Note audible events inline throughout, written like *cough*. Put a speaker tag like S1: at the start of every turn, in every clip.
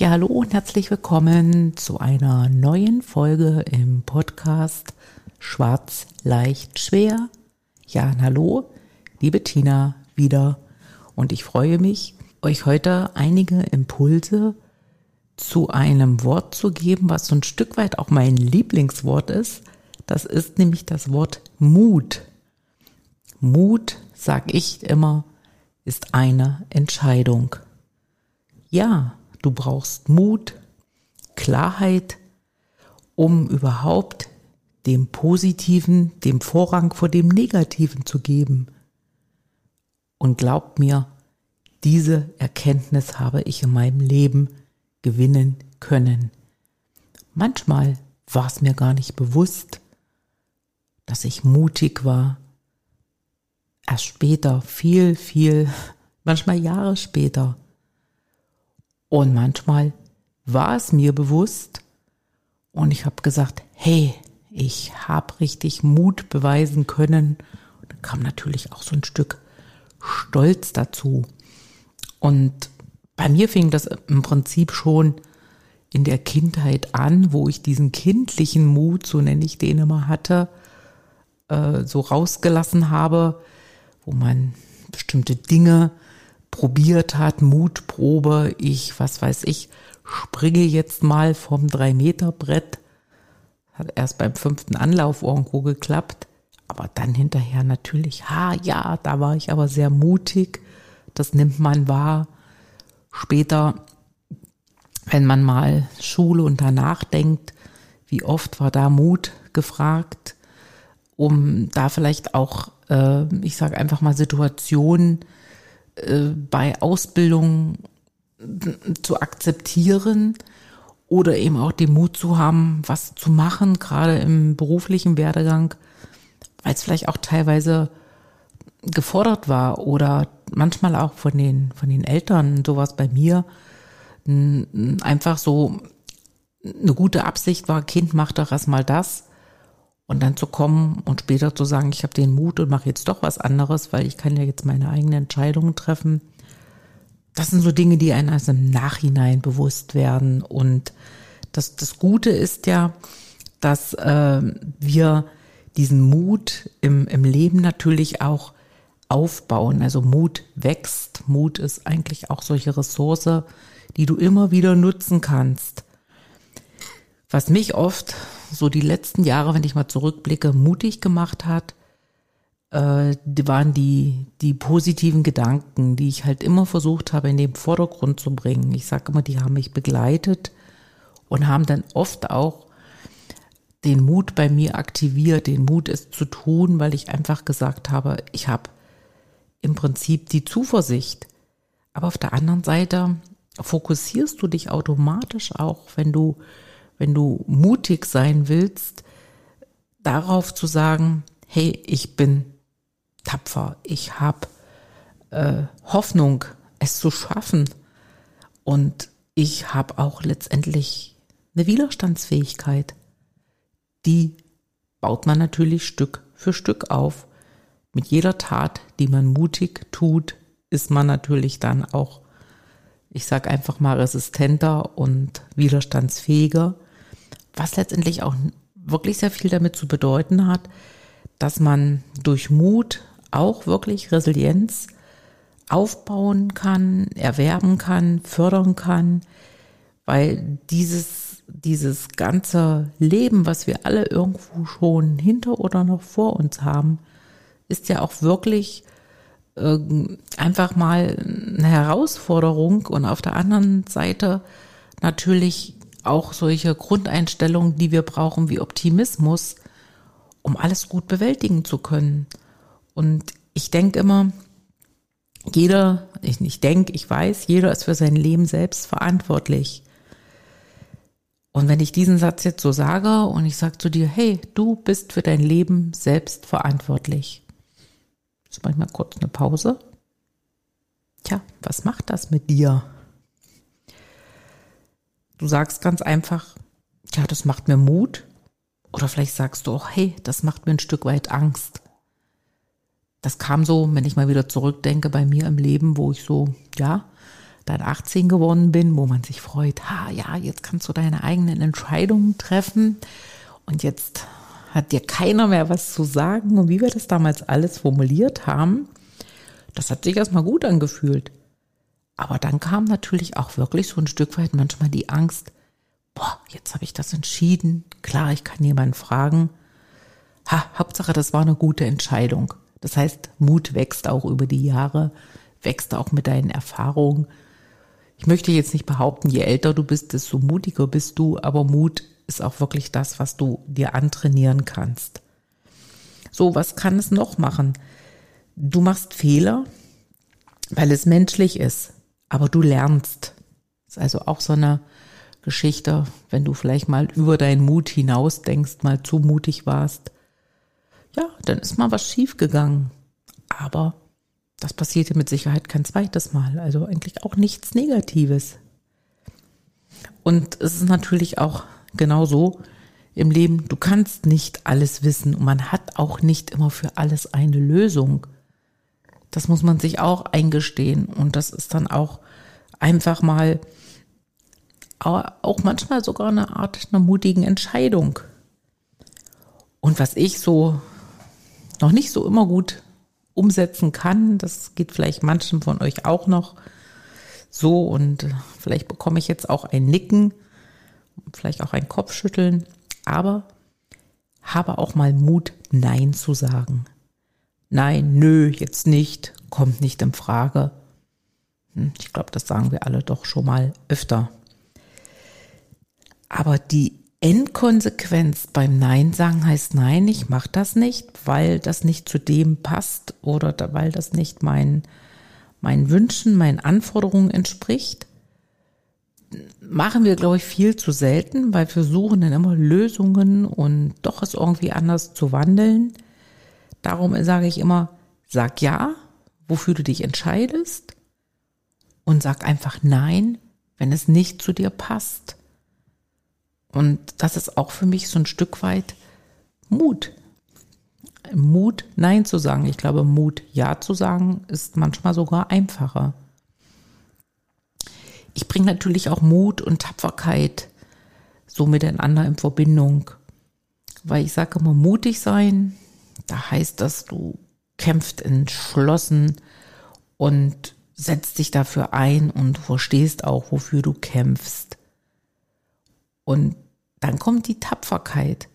S1: Ja, hallo und herzlich willkommen zu einer neuen Folge im Podcast Schwarz, leicht, schwer. Ja, hallo, liebe Tina, wieder. Und ich freue mich, euch heute einige Impulse zu einem Wort zu geben, was so ein Stück weit auch mein Lieblingswort ist. Das ist nämlich das Wort Mut. Mut, sag ich immer, ist eine Entscheidung. Ja, Du brauchst Mut, Klarheit, um überhaupt dem Positiven, dem Vorrang vor dem Negativen zu geben. Und glaub mir, diese Erkenntnis habe ich in meinem Leben gewinnen können. Manchmal war es mir gar nicht bewusst, dass ich mutig war. Erst später, viel, viel, *laughs* manchmal Jahre später, und manchmal war es mir bewusst und ich habe gesagt, hey, ich habe richtig Mut beweisen können. Und dann kam natürlich auch so ein Stück Stolz dazu. Und bei mir fing das im Prinzip schon in der Kindheit an, wo ich diesen kindlichen Mut, so nenne ich den immer hatte, äh, so rausgelassen habe, wo man bestimmte Dinge probiert hat, Mutprobe, ich, was weiß ich, springe jetzt mal vom Drei-Meter-Brett. Hat erst beim fünften Anlauf irgendwo geklappt. Aber dann hinterher natürlich, ha, ja, da war ich aber sehr mutig. Das nimmt man wahr. Später, wenn man mal Schule und danach denkt, wie oft war da Mut gefragt, um da vielleicht auch, äh, ich sage einfach mal Situationen bei Ausbildung zu akzeptieren oder eben auch den Mut zu haben, was zu machen, gerade im beruflichen Werdegang, weil es vielleicht auch teilweise gefordert war oder manchmal auch von den, von den Eltern, sowas bei mir, einfach so eine gute Absicht war, Kind, mach doch erstmal das und dann zu kommen und später zu sagen, ich habe den Mut und mache jetzt doch was anderes, weil ich kann ja jetzt meine eigenen Entscheidungen treffen. Das sind so Dinge, die einem erst im Nachhinein bewusst werden. Und das, das Gute ist ja, dass äh, wir diesen Mut im, im Leben natürlich auch aufbauen. Also Mut wächst. Mut ist eigentlich auch solche Ressource, die du immer wieder nutzen kannst. Was mich oft so die letzten Jahre, wenn ich mal zurückblicke, mutig gemacht hat, äh, waren die, die positiven Gedanken, die ich halt immer versucht habe, in den Vordergrund zu bringen. Ich sage immer, die haben mich begleitet und haben dann oft auch den Mut bei mir aktiviert, den Mut es zu tun, weil ich einfach gesagt habe, ich habe im Prinzip die Zuversicht. Aber auf der anderen Seite fokussierst du dich automatisch auch, wenn du wenn du mutig sein willst, darauf zu sagen, hey, ich bin tapfer, ich habe äh, Hoffnung, es zu schaffen und ich habe auch letztendlich eine Widerstandsfähigkeit. Die baut man natürlich Stück für Stück auf. Mit jeder Tat, die man mutig tut, ist man natürlich dann auch, ich sage einfach mal, resistenter und widerstandsfähiger was letztendlich auch wirklich sehr viel damit zu bedeuten hat, dass man durch Mut auch wirklich Resilienz aufbauen kann, erwerben kann, fördern kann, weil dieses, dieses ganze Leben, was wir alle irgendwo schon hinter oder noch vor uns haben, ist ja auch wirklich äh, einfach mal eine Herausforderung und auf der anderen Seite natürlich auch solche Grundeinstellungen, die wir brauchen, wie Optimismus, um alles gut bewältigen zu können. Und ich denke immer, jeder, ich, ich denke, ich weiß, jeder ist für sein Leben selbst verantwortlich. Und wenn ich diesen Satz jetzt so sage und ich sage zu dir, hey, du bist für dein Leben selbst verantwortlich. Jetzt mache ich mal kurz eine Pause. Tja, was macht das mit dir? Du sagst ganz einfach, ja, das macht mir Mut. Oder vielleicht sagst du auch, hey, das macht mir ein Stück weit Angst. Das kam so, wenn ich mal wieder zurückdenke bei mir im Leben, wo ich so, ja, dann 18 geworden bin, wo man sich freut, ha, ja, jetzt kannst du deine eigenen Entscheidungen treffen und jetzt hat dir keiner mehr was zu sagen und wie wir das damals alles formuliert haben, das hat sich erstmal gut angefühlt. Aber dann kam natürlich auch wirklich so ein Stück weit manchmal die Angst, boah, jetzt habe ich das entschieden. Klar, ich kann jemanden fragen. Ha, Hauptsache, das war eine gute Entscheidung. Das heißt, Mut wächst auch über die Jahre, wächst auch mit deinen Erfahrungen. Ich möchte jetzt nicht behaupten, je älter du bist, desto mutiger bist du, aber Mut ist auch wirklich das, was du dir antrainieren kannst. So, was kann es noch machen? Du machst Fehler, weil es menschlich ist, aber du lernst. Das ist also auch so eine Geschichte, wenn du vielleicht mal über deinen Mut hinaus denkst, mal zu mutig warst. Ja, dann ist mal was schiefgegangen. Aber das passierte mit Sicherheit kein zweites Mal. Also eigentlich auch nichts Negatives. Und es ist natürlich auch genauso im Leben, du kannst nicht alles wissen und man hat auch nicht immer für alles eine Lösung. Das muss man sich auch eingestehen und das ist dann auch einfach mal auch manchmal sogar eine Art einer mutigen Entscheidung. Und was ich so noch nicht so immer gut umsetzen kann, das geht vielleicht manchen von euch auch noch so und vielleicht bekomme ich jetzt auch ein Nicken, vielleicht auch ein Kopfschütteln, aber habe auch mal Mut, Nein zu sagen. Nein, nö, jetzt nicht, kommt nicht in Frage. Hm, ich glaube, das sagen wir alle doch schon mal öfter. Aber die Endkonsequenz beim Nein sagen heißt Nein, ich mache das nicht, weil das nicht zu dem passt oder weil das nicht mein, meinen Wünschen, meinen Anforderungen entspricht. Machen wir, glaube ich, viel zu selten, weil wir suchen dann immer Lösungen und doch es irgendwie anders zu wandeln. Darum sage ich immer, sag ja, wofür du dich entscheidest und sag einfach nein, wenn es nicht zu dir passt. Und das ist auch für mich so ein Stück weit Mut. Mut, Nein zu sagen. Ich glaube, Mut, Ja zu sagen, ist manchmal sogar einfacher. Ich bringe natürlich auch Mut und Tapferkeit so miteinander in Verbindung. Weil ich sage immer, mutig sein, da heißt das, du kämpfst entschlossen und setzt dich dafür ein und verstehst auch, wofür du kämpfst. Und dann kommt die Tapferkeit.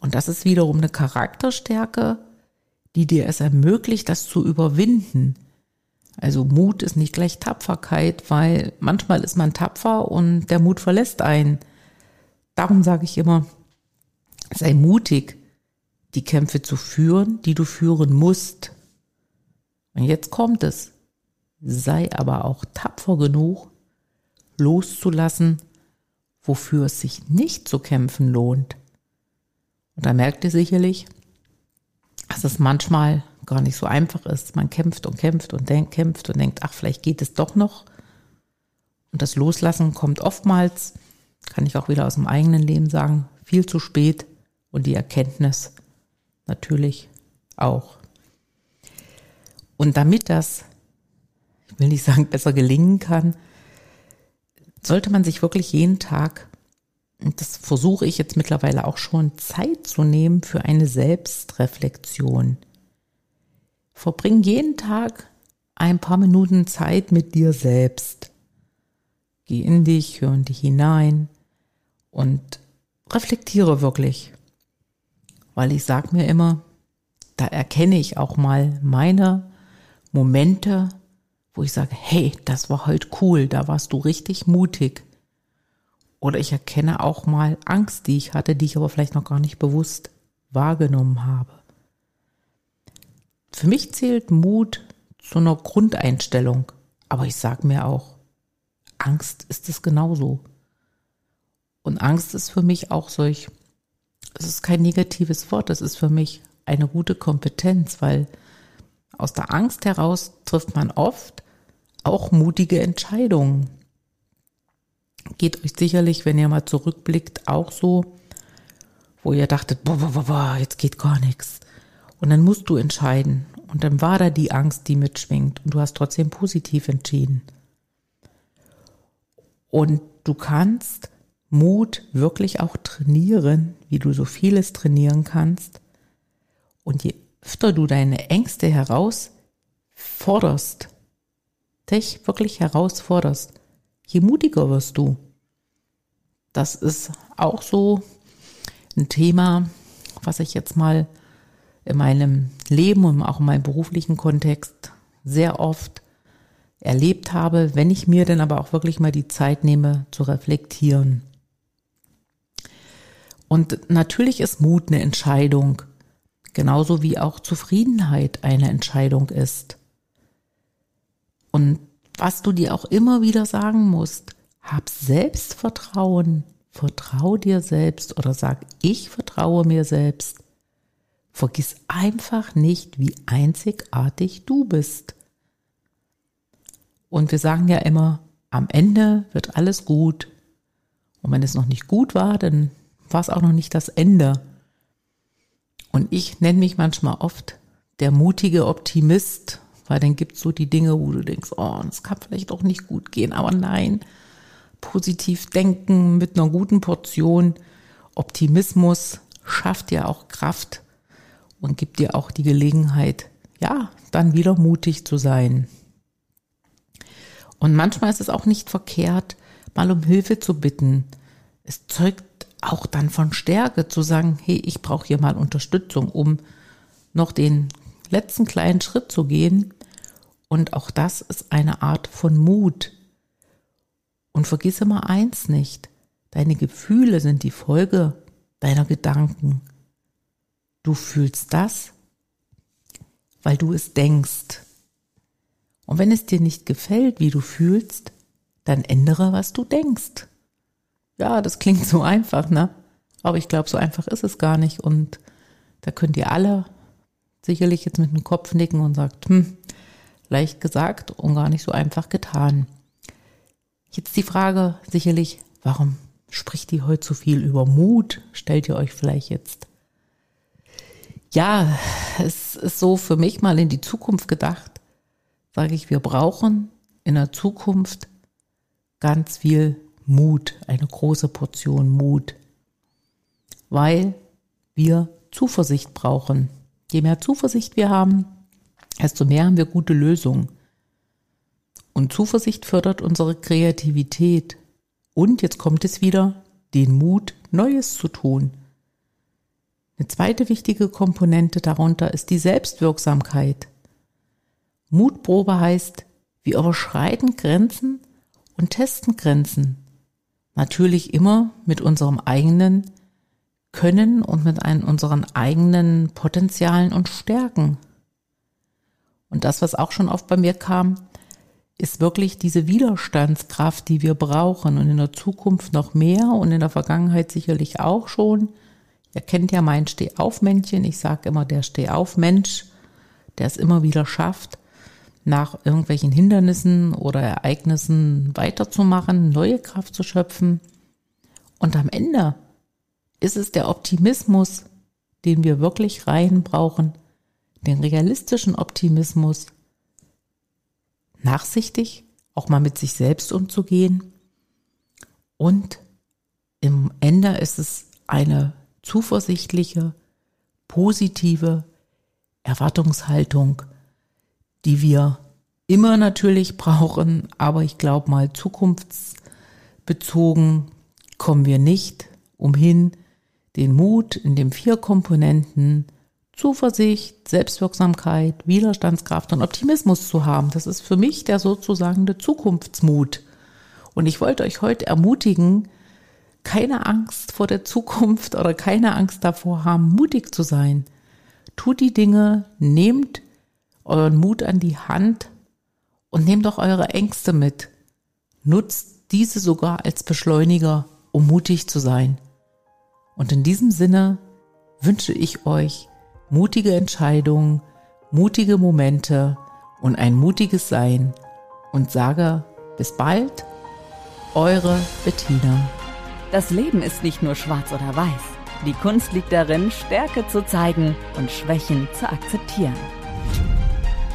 S1: Und das ist wiederum eine Charakterstärke, die dir es ermöglicht, das zu überwinden. Also Mut ist nicht gleich Tapferkeit, weil manchmal ist man tapfer und der Mut verlässt einen. Darum sage ich immer, sei mutig, die Kämpfe zu führen, die du führen musst. Und jetzt kommt es. Sei aber auch tapfer genug, loszulassen, wofür es sich nicht zu kämpfen lohnt. Und da merkt ihr sicherlich, dass es manchmal gar nicht so einfach ist. Man kämpft und kämpft und denkt, kämpft und denkt, ach, vielleicht geht es doch noch. Und das Loslassen kommt oftmals, kann ich auch wieder aus dem eigenen Leben sagen, viel zu spät und die Erkenntnis natürlich auch. Und damit das, ich will nicht sagen, besser gelingen kann, sollte man sich wirklich jeden Tag, und das versuche ich jetzt mittlerweile auch schon, Zeit zu nehmen für eine Selbstreflexion. Verbring jeden Tag ein paar Minuten Zeit mit dir selbst. Geh in dich, hör in dich hinein und reflektiere wirklich. Weil ich sage mir immer, da erkenne ich auch mal meine Momente, wo ich sage, hey, das war heute cool, da warst du richtig mutig. Oder ich erkenne auch mal Angst, die ich hatte, die ich aber vielleicht noch gar nicht bewusst wahrgenommen habe. Für mich zählt Mut so einer Grundeinstellung. Aber ich sage mir auch, Angst ist es genauso. Und Angst ist für mich auch solch, es ist kein negatives Wort, es ist für mich eine gute Kompetenz, weil aus der Angst heraus trifft man oft auch mutige Entscheidungen. Geht euch sicherlich, wenn ihr mal zurückblickt, auch so, wo ihr dachtet, boah, boah, boah, jetzt geht gar nichts. Und dann musst du entscheiden. Und dann war da die Angst, die mitschwingt. Und du hast trotzdem positiv entschieden. Und du kannst Mut wirklich auch trainieren, wie du so vieles trainieren kannst. Und je öfter du deine Ängste herausforderst, dich wirklich herausforderst, je mutiger wirst du. Das ist auch so ein Thema, was ich jetzt mal in meinem Leben und auch in meinem beruflichen Kontext sehr oft erlebt habe, wenn ich mir dann aber auch wirklich mal die Zeit nehme zu reflektieren. Und natürlich ist Mut eine Entscheidung, genauso wie auch Zufriedenheit eine Entscheidung ist. Und was du dir auch immer wieder sagen musst, hab Selbstvertrauen, vertrau dir selbst oder sag, ich vertraue mir selbst. Vergiss einfach nicht, wie einzigartig du bist. Und wir sagen ja immer, am Ende wird alles gut. Und wenn es noch nicht gut war, dann war es auch noch nicht das Ende. Und ich nenne mich manchmal oft der mutige Optimist, weil dann gibt es so die Dinge, wo du denkst, oh, das kann vielleicht auch nicht gut gehen, aber nein, positiv denken mit einer guten Portion Optimismus schafft dir auch Kraft und gibt dir auch die Gelegenheit, ja, dann wieder mutig zu sein. Und manchmal ist es auch nicht verkehrt, mal um Hilfe zu bitten. Es zeugt auch dann von Stärke zu sagen, hey, ich brauche hier mal Unterstützung, um noch den letzten kleinen Schritt zu gehen. Und auch das ist eine Art von Mut. Und vergiss immer eins nicht, deine Gefühle sind die Folge deiner Gedanken. Du fühlst das, weil du es denkst. Und wenn es dir nicht gefällt, wie du fühlst, dann ändere, was du denkst. Ja, das klingt so einfach, ne? Aber ich glaube, so einfach ist es gar nicht. Und da könnt ihr alle sicherlich jetzt mit dem Kopf nicken und sagt, hm, leicht gesagt und gar nicht so einfach getan. Jetzt die Frage sicherlich, warum spricht die heute so viel über Mut? Stellt ihr euch vielleicht jetzt. Ja, es ist so für mich mal in die Zukunft gedacht, sage ich, wir brauchen in der Zukunft ganz viel Mut, eine große Portion Mut, weil wir Zuversicht brauchen. Je mehr Zuversicht wir haben, desto mehr haben wir gute Lösungen. Und Zuversicht fördert unsere Kreativität. Und jetzt kommt es wieder, den Mut, Neues zu tun. Eine zweite wichtige Komponente darunter ist die Selbstwirksamkeit. Mutprobe heißt, wir überschreiten Grenzen und testen Grenzen. Natürlich immer mit unserem eigenen Können und mit einen, unseren eigenen Potenzialen und Stärken. Und das, was auch schon oft bei mir kam, ist wirklich diese Widerstandskraft, die wir brauchen und in der Zukunft noch mehr und in der Vergangenheit sicherlich auch schon. Ihr kennt ja mein Stehaufmännchen. Ich sage immer der Stehaufmensch, der es immer wieder schafft, nach irgendwelchen Hindernissen oder Ereignissen weiterzumachen, neue Kraft zu schöpfen. Und am Ende ist es der Optimismus, den wir wirklich rein brauchen, den realistischen Optimismus, nachsichtig, auch mal mit sich selbst umzugehen. Und im Ende ist es eine zuversichtliche, positive Erwartungshaltung, die wir immer natürlich brauchen, aber ich glaube mal zukunftsbezogen kommen wir nicht umhin, den Mut in den vier Komponenten Zuversicht, Selbstwirksamkeit, Widerstandskraft und Optimismus zu haben. Das ist für mich der sozusagen der Zukunftsmut. Und ich wollte euch heute ermutigen, keine Angst vor der Zukunft oder keine Angst davor haben, mutig zu sein. Tut die Dinge, nehmt euren Mut an die Hand und nehmt doch eure Ängste mit. Nutzt diese sogar als Beschleuniger, um mutig zu sein. Und in diesem Sinne wünsche ich euch mutige Entscheidungen, mutige Momente und ein mutiges Sein und sage bis bald, eure Bettina.
S2: Das Leben ist nicht nur schwarz oder weiß. Die Kunst liegt darin, Stärke zu zeigen und Schwächen zu akzeptieren.